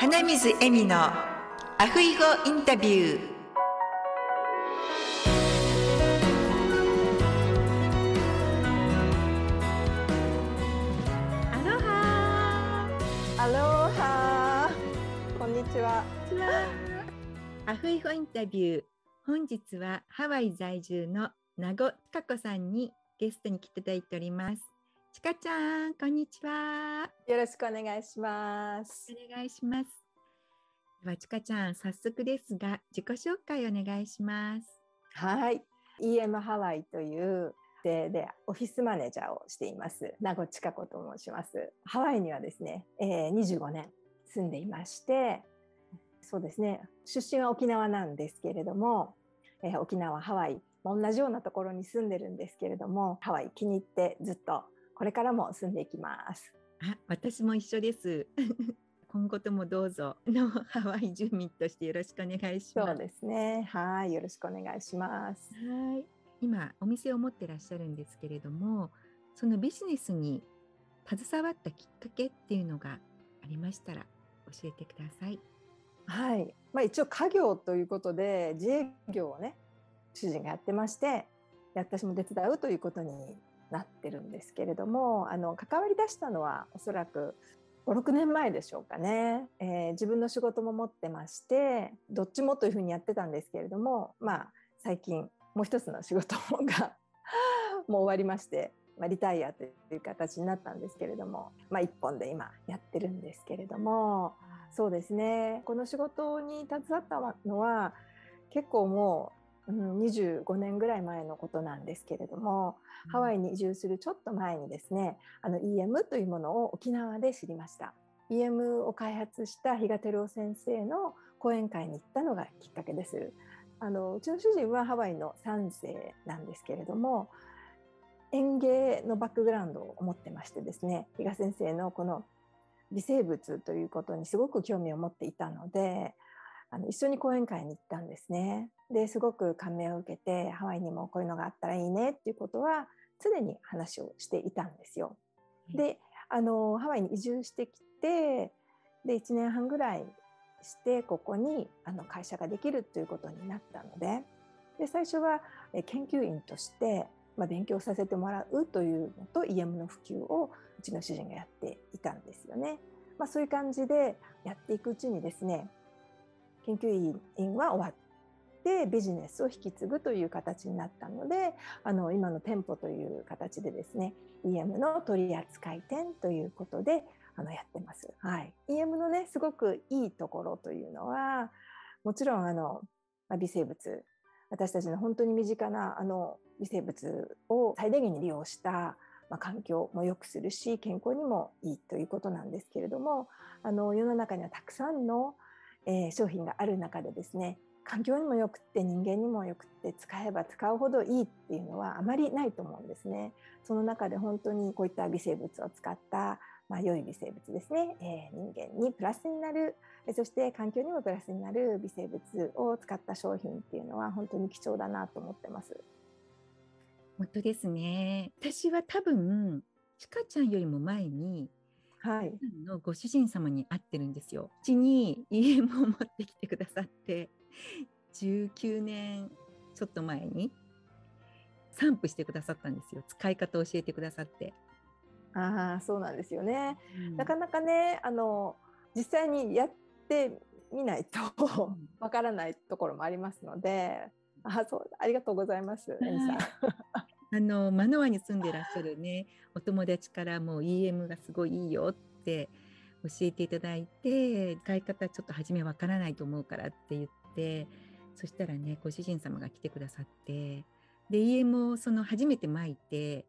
花水恵美のアフイゴインタビュー。アロハアロハこんにちは。アフイゴインタビュー。本日はハワイ在住の名護千佳子さんにゲストに来ていただいておりますちかちゃんこんにちはよろしくお願いします。お願いしますではちかちゃん早速ですが自己紹介お願いしますはい。EM ハワイというででオフィスマネージャーをしています名護千佳子と申します。ハワイにはですね、えー、25年住んでいまして、そうですね。出身は沖縄なんですけれども、えー沖縄ハワイ同じようなところに住んでるんですけれども、ハワイ気に入ってずっとこれからも住んでいきます。あ私も一緒です 今後ともどうぞのハワイ住民としてよろしくお願いしますそうですね。はい。よろしくお願いします。はい今お店を持ってらっしゃるんですけれどもそのビジネスに携わったきっかけっていうのがありましたら教えてください。はい、まあ、一応家業ということで自営業をね主人がやってましてで私も手伝うということになってるんですけれどもあの関わり出したのはおそらく56年前でしょうかね、えー自分の仕事も持ってましてどっちもというふうにやってたんですけれどもまあ最近もう一つの仕事が もう終わりまして、まあ、リタイアという形になったんですけれども、まあ、一本で今やってるんですけれども。そうですね。この仕事に携わったのは結構もう、うん、25年ぐらい前のことなんですけれども、ハワイに移住するちょっと前にですね、あの EM というものを沖縄で知りました。EM を開発した比嘉照夫先生の講演会に行ったのがきっかけです。あのうちの主人はハワイの3世なんですけれども、園芸のバックグラウンドを持ってましてですね、比嘉先生のこの微生物ということにすごく興味を持っていたのであの一緒に講演会に行ったんですね。ですごく感銘を受けてハワイにもこういうのがあったらいいねっていうことは常に話をしていたんですよ。であのハワイに移住してきてで1年半ぐらいしてここにあの会社ができるということになったのでで最初はえ研究員として、まあ、勉強させてもらうというのと EM の普及をうちの主人がやっていたんですよね。まあ、そういう感じでやっていくうちにですね研究員は終わってビジネスを引き継ぐという形になったのであの今の店舗という形でですね EM の取扱店ということであのやってます。はい、EM のねすごくいいところというのはもちろんあの、ま、微生物私たちの本当に身近なあの微生物を最大限に利用したまあ、環境も良くするし健康にもいいということなんですけれどもあの世の中にはたくさんの、えー商品がある中でですね環境にもよくって人間にもよくって使えば使うほどいいっていうのはあまりないと思うんですね。その中で本当にこういった微生物を使った、まあ、良い微生物ですね、えー人間にプラスになるそして環境にもプラスになる微生物を使った商品っていうのは本当に貴重だなと思ってます。本当ですね。私は多分ちかちゃんよりも前にはい、のご主人様に会ってるんですよ。うちに EM を持ってきてくださって19年ちょっと前に散布してくださったんですよ。使い方を教えてくださって。ああそうなんですよね。うんなかなかねあの実際にやってみないとうんわからないところもありますので、あそうありがとうございます、エミさん。あのマノアに住んでらっしゃるねお友達からもう EM がすごいいいよって教えていただいて使い方ちょっと初めわからないと思うからって言ってそしたらねご主人様が来てくださってで EM をその初めて巻いて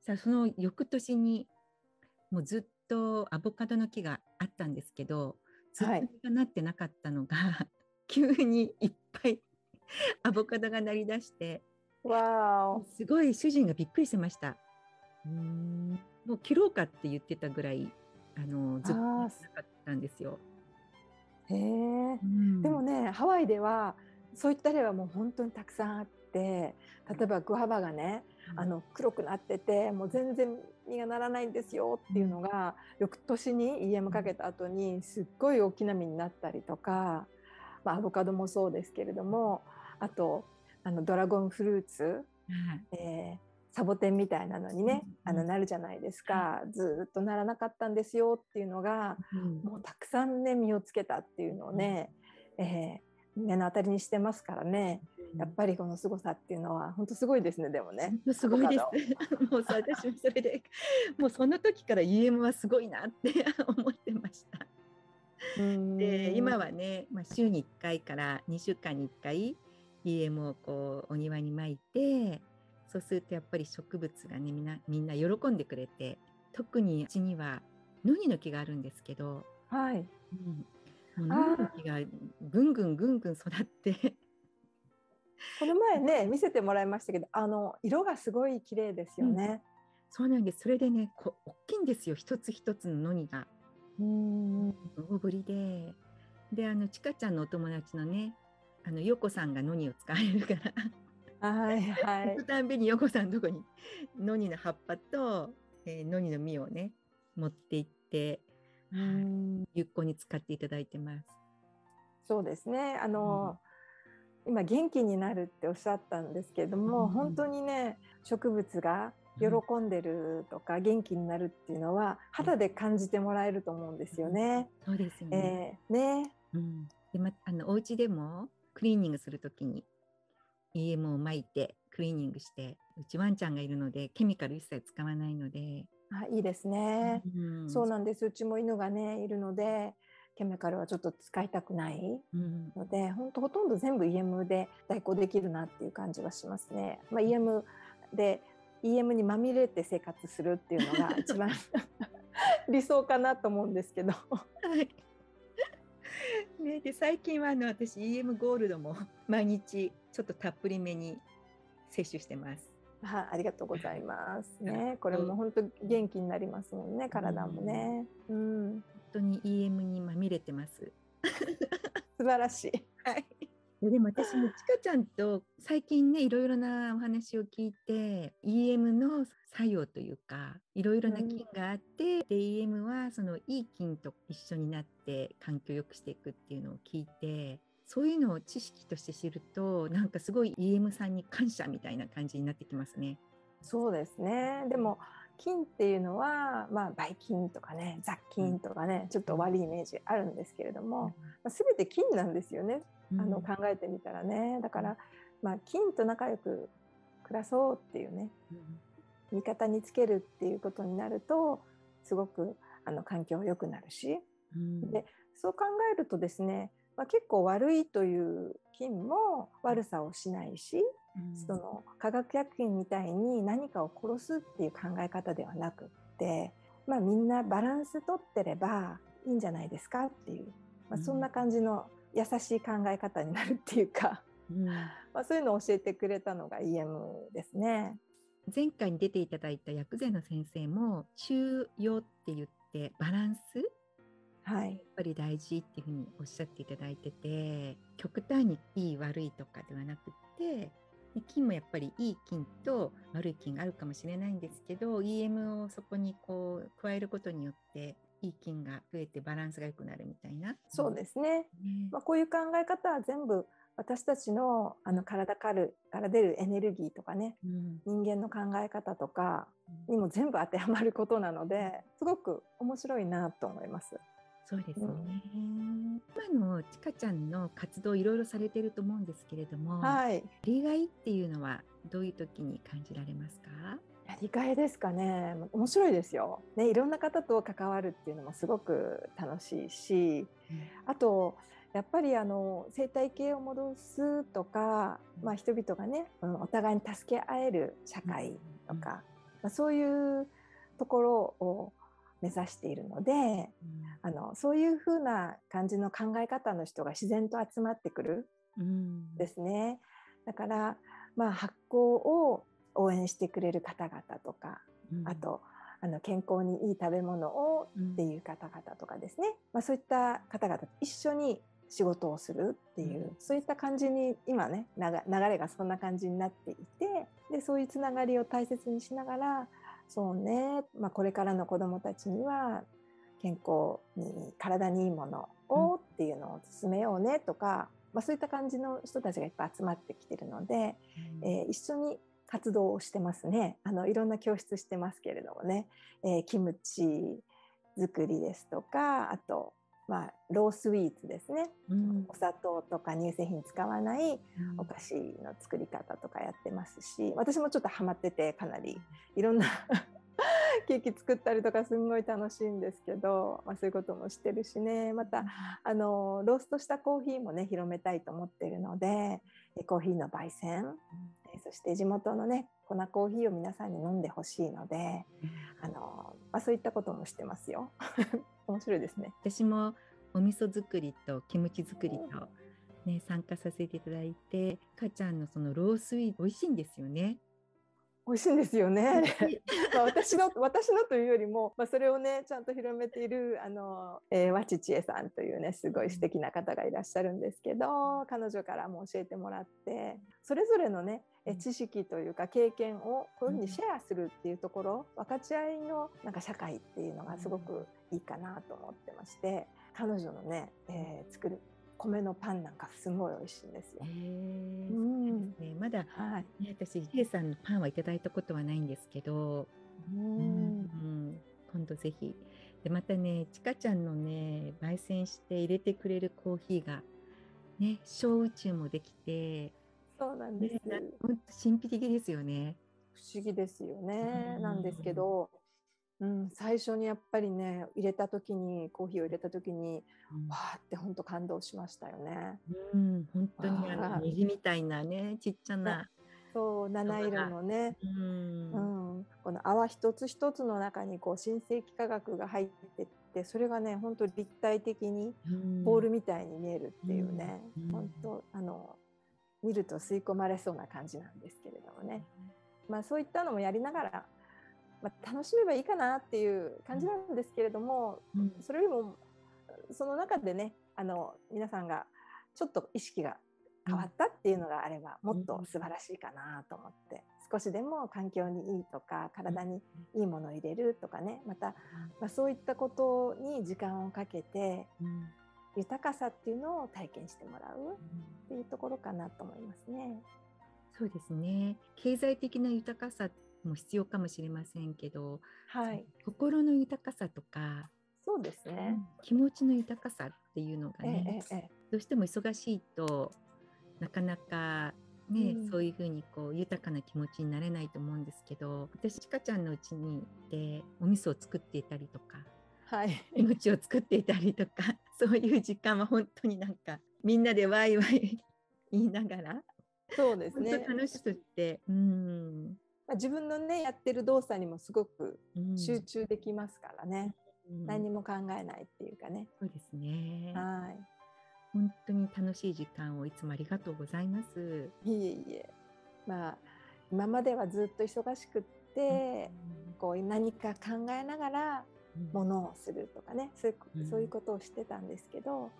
さあその翌年にもうずっとアボカドの木があったんですけどずっとなってなかったのが、急にいっぱい アボカドがなりだしてわーすごい主人がびっくりしてました。うーん。もう切ろうかって言ってたぐらいあのずっとなかったんですよ。おへえ。うん。でもねハワイではそういった例はもう本当にたくさんあって例えばグアバがね、あの黒くなっててもう全然実がならないんですよっていうのが、翌年に EM かけた後にすっごい大きな実になったりとか、まあ、アボカドもそうですけれどもあとあのドラゴンフルーツ、えーサボテンみたいなのにね、あのなるじゃないですか、ずっとならなかったんですよっていうのが、もうたくさんね実をつけたっていうのをね、えー、目の当たりにしてますからね、やっぱりこの凄さっていうのは本当すごいですねでもね。すごいです。もうさ私もそれでもうその時から EM はすごいなって 思ってました。で今はね、まあ、週に1回から2週間に1回 EM をこうお庭に巻いてそうするとやっぱり植物がねみんなみんな喜んでくれて特にうちにはノニの木があるんですけど、はい、うん、もうノニの木がぐんぐんぐんぐん育って。この前ね 見せてもらいましたけどあの色がすごい綺麗ですよね、うん、そうなんです。それでねこ大きいんですよ。一つ一つのノニが。うん。大ぶりで。であのちかちゃんのお友達のねあのよこさんがノニを使われるからはいはい。行くたんびに横さんのとこにノニの葉っぱと、えー、ノニの実をね持って行って、うん、有効に使っていただいてます。そうですね。あの、うん、今元気になるっておっしゃったんですけれども、うん、本当にね植物が喜んでるとか、元気になるっていうのは肌で感じてもらえると思うんですよね。そうですよね。えー、ね。うん。でまあのお家でもクリーニングするときに EM を巻いてクリーニングしてうちワンちゃんがいるのでケミカル一切使わないので。あいいですね、うん、そうなんです。うちも犬がねいるのでケミカルはちょっと使いたくないので、うん、本当ほとんど全部 EM で代行できるなっていう感じはしますね。まあ、EM で EM にまみれて生活するっていうのが一番 理想かなと思うんですけど。はいね、で最近はあの私 EM ゴールドも 毎日ちょっとたっぷりめに摂取してます。はあ、ありがとうございますね。これも本当元気になりますもんね、体もね。うん、本当に EM にまみれてます。素晴らしい。はい。でも私もちかちゃんと最近ねいろいろなお話を聞いて EM の作用というかいろいろな菌があって、うん、で EM はそのいい菌と一緒になって環境を良くしていくっていうのを聞いてそういうのを知識として知るとなんかすごい EM さんに感謝みたいな感じになってきますね。そうですねでも菌っていうのは、まあ、ばい菌とかね雑菌とかね、ちょっと悪いイメージあるんですけれども、まあ、全て菌なんですよね。あの考えてみたらね。だから、まあ、菌と仲良く暮らそうっていうね、味方につけるっていうことになるとすごくあの環境良くなるし、でそう考えるとですね、まあ、結構悪いという菌も悪さをしないし、その化学薬品みたいに何かを殺すっていう考え方ではなくって、まあ、みんなバランスとってればいいんじゃないですかっていう、まあ、そんな感じの優しい考え方になるっていうか、うん、まあ、そういうのを教えてくれたのが EM ですね。前回に出ていただいた薬膳の先生も中庸って言ってバランスはい、やっぱり大事っていうふうにおっしゃっていただいてて極端にいい悪いとかではなくって菌もやっぱりいい菌と悪い菌があるかもしれないんですけど EM をそこにこう加えることによっていい菌が増えてバランスが良くなるみたいな。そうですね。まあ、こういう考え方は全部私たちのあの体から出るエネルギーとかね、うん、人間の考え方とかにも全部当てはまることなのですごく面白いなと思います。そうですね、うん、今のちかちゃんの活動いろいろされてると思うんですけれども、はい、やりがいっていうのはどういう時に感じられますか？やりがいですかね。面白いですよ、ね、いろんな方と関わるっていうのもすごく楽しいし、うん、あとやっぱりあの生態系を戻すとか、まあ、人々がね、うん、お互いに助け合える社会とか、まあ、そういうところを目指しているので、うん、あのそういうふうな感じの考え方の人が自然と集まってくるですね。だから、まあ、発酵を応援してくれる方々とか、うん、あとあの健康にいい食べ物をっていう方々とかですね、まあ、そういった方々と一緒に仕事をするっていう、うん、そういった感じに今ね流れがそんな感じになっていてでそういうつながりを大切にしながらそうね、まあ、これからの子どもたちには健康に体にいいものをっていうのを進めようねとか、まあ、そういった感じの人たちがいっぱい集まってきてるので、うん、えー、一緒に活動をしてますね。あのいろんな教室してますけれどもね、えー、キムチ作りですとかあとまあ、ロースイーツですね、うん、お砂糖とか乳製品使わないお菓子の作り方とかやってますし私もちょっとハマっててかなり。いろんな ケーキ作ったりとかすんごい楽しいんですけど、まあ、そういうこともしてるしね。またあのローストしたコーヒーもね広めたいと思ってるのでコーヒーの焙煎、うん、そして地元のね粉コーヒーを皆さんに飲んでほしいので、あのまあ、そういったこともしてますよ。面白いですね。私もお味噌作りとキムチ作りと、ね、参加させていただいて、かちゃんのそのロースイート美味しいんですよね。美味しいんですよね。まあ私の私のというよりも、まあ、それをねちゃんと広めているあの、えー、和知千恵さんというねすごい素敵な方がいらっしゃるんですけど彼女からも教えてもらってそれぞれのね知識というか経験をこういうふうにシェアするっていうところ、分かち合いのなんか社会っていうのがすごくいいかなと思ってまして彼女のね、えー、作る米のパンなんかすごい美味しいんですよ。うん、ね、まだ、はい、ね、私リエさんのパンはいただいたことはないんですけど、うん、うん、今度ぜひ。でまたねちかちゃんのね焙煎して入れてくれるコーヒーがね小宇宙もできて。そうなんです、ね、神秘的ですよね。不思議ですよね。なんですけどうん、最初にやっぱりね入れた時にコーヒーを入れた時に、うん、わーって本当感動しましたよね。うん、本当にあの虹みたいなねちっちゃな。そう七色のね、うん、うん、この泡一つ一つの中にこう新世紀化学が入ってってそれがね本当立体的にボールみたいに見えるっていうね、うん、本当あの見ると吸い込まれそうな感じなんですけれどもね、まあ、そういったのもやりながらまあ、楽しめばいいかなっていう感じなんですけれども、うん、それよりもその中でねあの皆さんがちょっと意識が変わったっていうのがあればもっと素晴らしいかなと思って少しでも環境にいいとか体にいいものを入れるとかねまた、まあ、そういったことに時間をかけて豊かさっていうのを体験してもらうっていうところかなと思いますね。そうですね。経済的な豊かさも必要かもしれませんけど、はい、心の豊かさとかそうですね、気持ちの豊かさっていうのがね、えええ、どうしても忙しいとなかなかね、うん、そういうふうにこう豊かな気持ちになれないと思うんですけど私ちかちゃんのうちに行ってお味噌を作っていたりとか、はい、キムチを作っていたりとか そういう時間は本当になんかみんなでワイワイ言いながらそうですね。楽しくってうんまあ、自分のねやってる動作にもすごく集中できますからね、うん、何も考えないっていうかね。そうですね。はい。本当に楽しい時間をいつもありがとうございます。いえいえ。まあ今まではずっと忙しくって、うん、こう何か考えながらものをするとかね、そういう、うん、そういうことをしてたんですけど、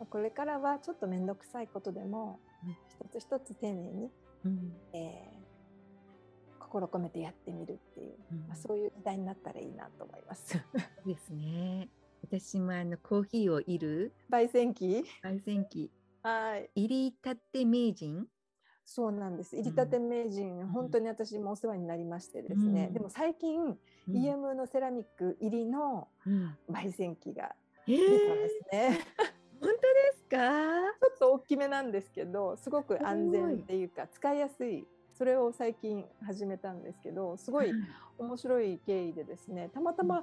うん、これからはちょっと面倒くさいことでも、一つ一つ丁寧に、うん、えー心込めてやってみるっていう、うん、まあ、そういう時代になったらいいなと思います。ですね。私もあのコーヒーをいる焙煎機？焙煎機。はい。入りたて名人？そうなんです。入りたて名人、うん、本当に私もお世話になりましてですね、うん、でも最近、うん、EM のセラミック入りの焙煎機が出たんですね、えー、本当ですか？ちょっと大きめなんですけどすごく安全っていうか使いやすいそれを最近始めたんですけどすごい面白い経緯でですねたまたま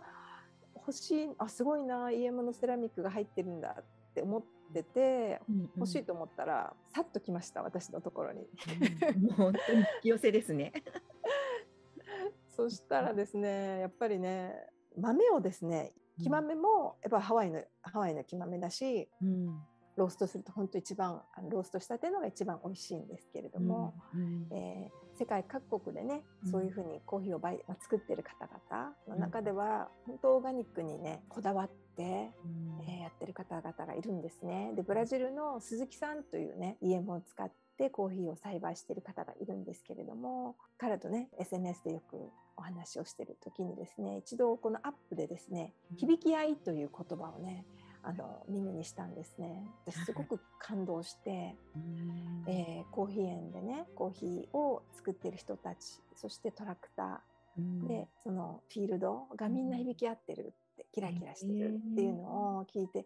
欲しいあすごいな EM のセラミックが入ってるんだって思ってて、欲しいと思ったらさっと来ました私のところに。うん、もう本当に引き寄せですね。そしたらですねやっぱりね豆をですね木豆もやっぱハワイのハワイの木豆だし、うん、ローストすると本当一番ローストしたてのが一番美味しいんですけれども、うん、えー、世界各国でねそういうふうにコーヒーをまあ、作ってる方々の中では、本当オーガニックにねこだわって、えー、やってる方々がいるんですね。でブラジルの鈴木さんというね EM を使ってコーヒーを栽培している方がいるんですけれども彼とね SNS でよくお話をしている時にですね一度このアップでですね響き合いという言葉をねあの耳にしたんですね。私すごく感動して、えー、コーヒー園でねコーヒーを作っている人たちそしてトラクター。でそのフィールドがみんな響き合ってるってキラキラしてるっていうのを聞いて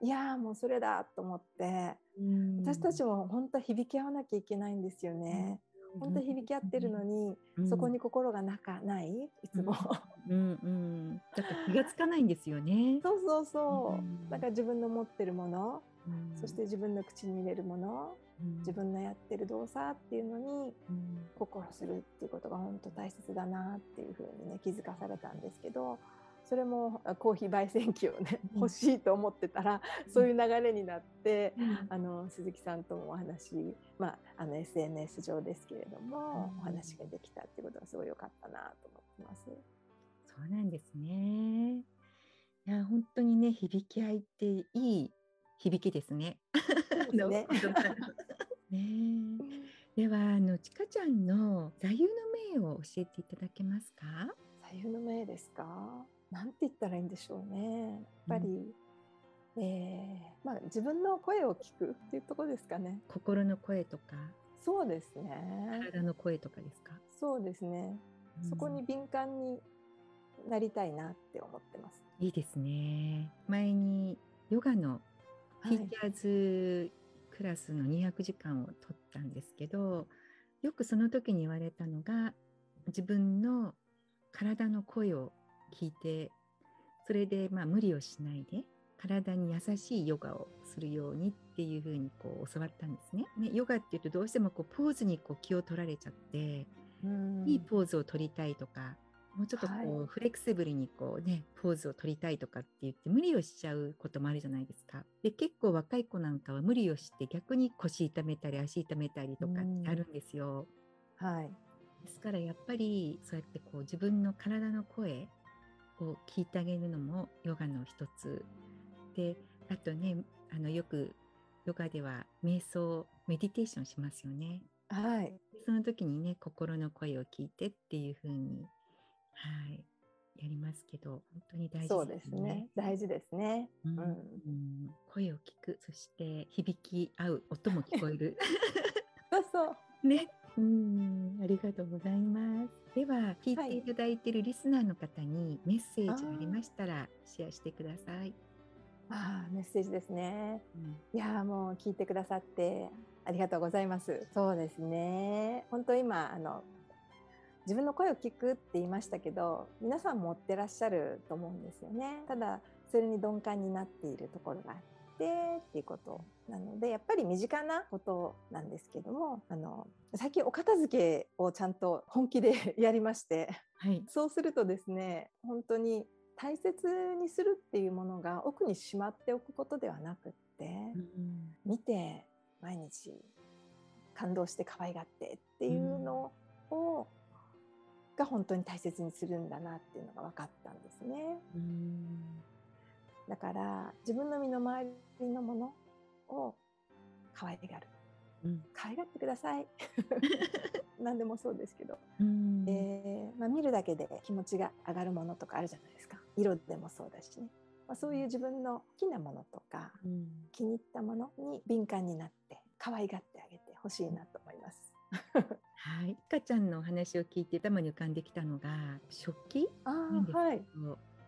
いやもうそれだと思って。私たちも本当は響き合わなきゃいけないんですよね。本当響き合ってるのに、うん、そこに心がなかないいつも、うん。うん、だから気がつかないんですよね。そうそうそう、うん、だから自分の持ってるもの、そして自分の口に入れるもの、自分のやってる動作っていうのに心するっていうことが本当大切だなっていうふうにね気づかされたんですけどそれもコーヒー焙煎機をね、欲しいと思ってたら、そういう流れになって、あの鈴木さんともお話、まあ、あの SNS 上ですけれども、お話ができたっていうことがすごい良かったなと思ってます。そうなんですね。いや本当にね響き合いっていい響きですね。ですね ねではあのちかちゃんの座右の銘を教えていただけますか？座右の銘ですか？なんて言ったらいいんでしょうね。やっぱり、うん、えー、まあ、自分の声を聞くっていうところですかね。心の声とか？そうですね。体の声とかですか？そうですね。うん、そこに敏感になりたいなって思ってます。いいですね。前にヨガのティーチャーズクラスの200時間を取ったんですけど、よくその時に言われたのが自分の体の声を聞いてそれでまあ無理をしないで体に優しいヨガをするようにっていうふうにこう教わったんですね。ねヨガっていうとどうしてもこうポーズにこう気を取られちゃっていいポーズを取りたいとかもうちょっとこう、はい、フレキシブルにこうねポーズを取りたいとかって言って無理をしちゃうこともあるじゃないですか。で結構若い子なんかは無理をして逆に腰痛めたり足痛めたりとかってあるんですよ。はい、ですからやっぱりそうやってこう自分の体の声を聞いてあげるのもヨガの一つ。であとねあのよくヨガでは瞑想メディテーションしますよね。はい、その時にね心の声を聞いてっていう風にはいやりますけど本当に大事ですね。そうですね。大事ですね、うん、うん、声を聞く。そして響き合う音も聞こえる。そうそう。ねうん、ありがとうございます。では、聞いていただいているリスナーの方にメッセージありましたら、シェアしてください。ああ、メッセージですね。うん、いや、もう聞いてくださってありがとうございます。そうですね。本当今あの自分の声を聞くって言いましたけど、皆さん持ってらっしゃると思うんですよね。ただそれに鈍感になっているところがあってっていうことなのでやっぱり身近なことなんですけどもあの最近お片付けをちゃんと本気で やりまして、はい、そうするとですね本当に大切にするっていうものが奥にしまっておくことではなくって、うん、見て毎日感動して可愛がってっていうのを、うん、が本当に大切にするんだなっていうのが分かったんですね。うんだから自分の身の回りのものを可愛がる、うん、可愛がってください。何でもそうですけど、うん、えー、まあ、見るだけで気持ちが上がるものとかあるじゃないですか。色でもそうだしね、まあ、そういう自分の好きなものとか、うん、気に入ったものに敏感になって可愛がってあげてほしいなと思います。はい、かちゃんのお話を聞いて頭に浮かんできたのが食器なんですけど、はい、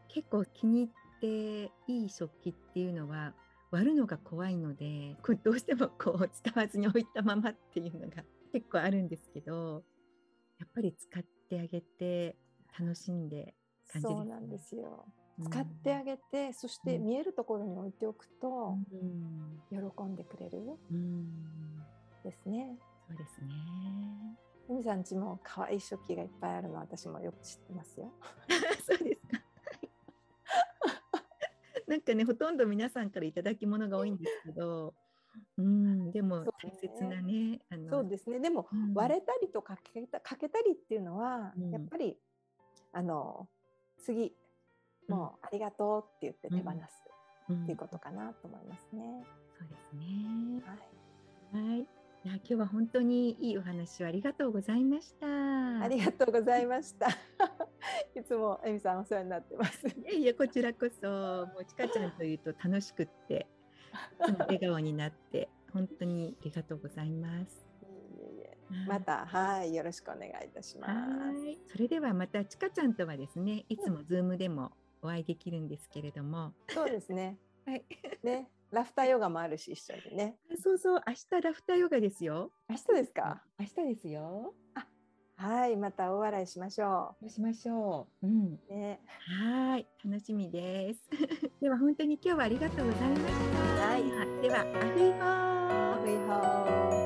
結構気に入っていい食器っていうのは割るのが怖いのでこれどうしてもこう使わずに置いたままっていうのが 結構あるんですけどやっぱり使ってあげて楽しんで感じそうなんですよ。使ってあげて、うん、そして見えるところに置いておくと、うん、喜んでくれる、うん、ですね。そうですね。海さんちも可愛い食器がいっぱいあるの私もよく知ってますよ。そうですか。なんかねほとんど皆さんからいただき物が多いんですけど、うん、でも大切なねあのそうですね。でも、うん、割れたりとかけたかけたりっていうのは、うん、やっぱりあの次もうありがとうって言って手放すうん。っていうことかなと思いますね。そうですね。はい、はい。いや今日は本当にいいお話をありがとうございました。ありがとうございました。いつもえみさんお世話になってます。いやいやこちらこそもうちかちゃんというと楽しくって 笑顔になって本当にありがとうございます。またはいよろしくお願いいたします。はい。それではまたちかちゃんとはですねいつもズームでもお会いできるんですけれども、そうですね。はい。ねラフターヨガもあるし一緒にね。そうそう明日ラフターヨガですよ。明日ですか？明日ですよ。はいまた大笑いしましょそうしましょう。うん。う。ねはい、楽しみです。では本当に今日はありがとうございました。はいでは、アフイホー